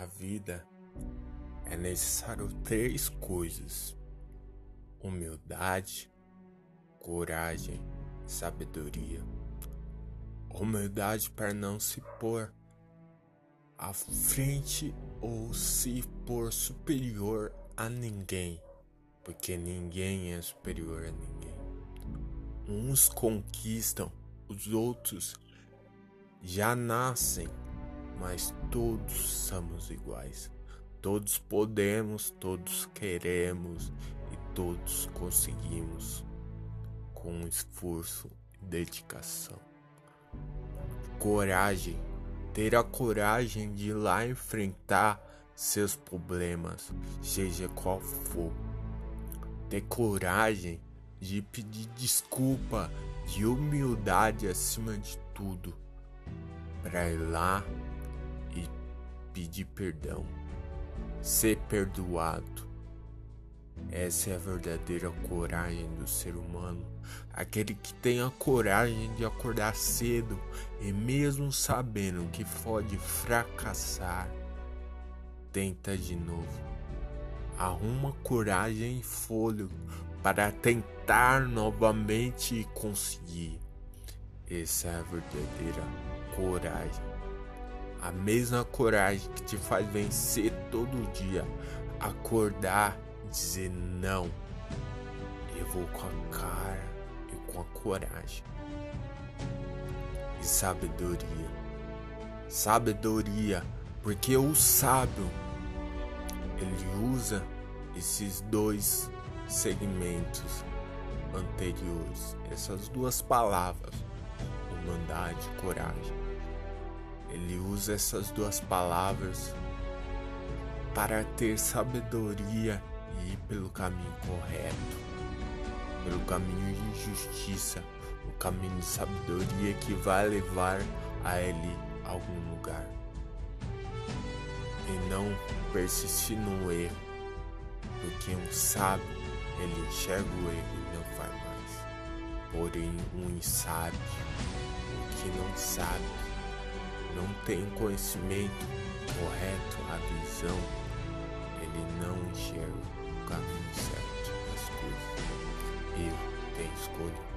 Na vida é necessário três coisas: humildade, coragem, sabedoria. Humildade para não se pôr à frente ou se pôr superior a ninguém, porque ninguém é superior a ninguém. Uns conquistam, os outros já nascem, mas todos somos iguais. Todos podemos, todos queremos e todos conseguimos com esforço e dedicação. Coragem, ter a coragem de ir lá enfrentar seus problemas, seja qual for. Ter coragem de pedir desculpa, de humildade acima de tudo, para ir lá pedir perdão, ser perdoado. Essa é a verdadeira coragem do ser humano, aquele que tem a coragem de acordar cedo e, mesmo sabendo que pode fracassar, tenta de novo. Arruma coragem e fôlego para tentar novamente e conseguir. Essa é a verdadeira coragem. A mesma coragem que te faz vencer todo dia, acordar dizer não. Eu vou com a cara e com a coragem. E sabedoria. Sabedoria, porque o sábio ele usa esses dois segmentos anteriores, essas duas palavras, humildade e coragem. Ele usa essas duas palavras para ter sabedoria e ir pelo caminho correto, pelo caminho de justiça, o caminho de sabedoria que vai levar a ele a algum lugar. E não persistir no erro, porque um sábio ele enxerga o erro e não faz mais. Porém, um insábio, o que não sabe, tem conhecimento correto, a visão, ele não enxerga caminho certo das coisas. Eu tenho escolha.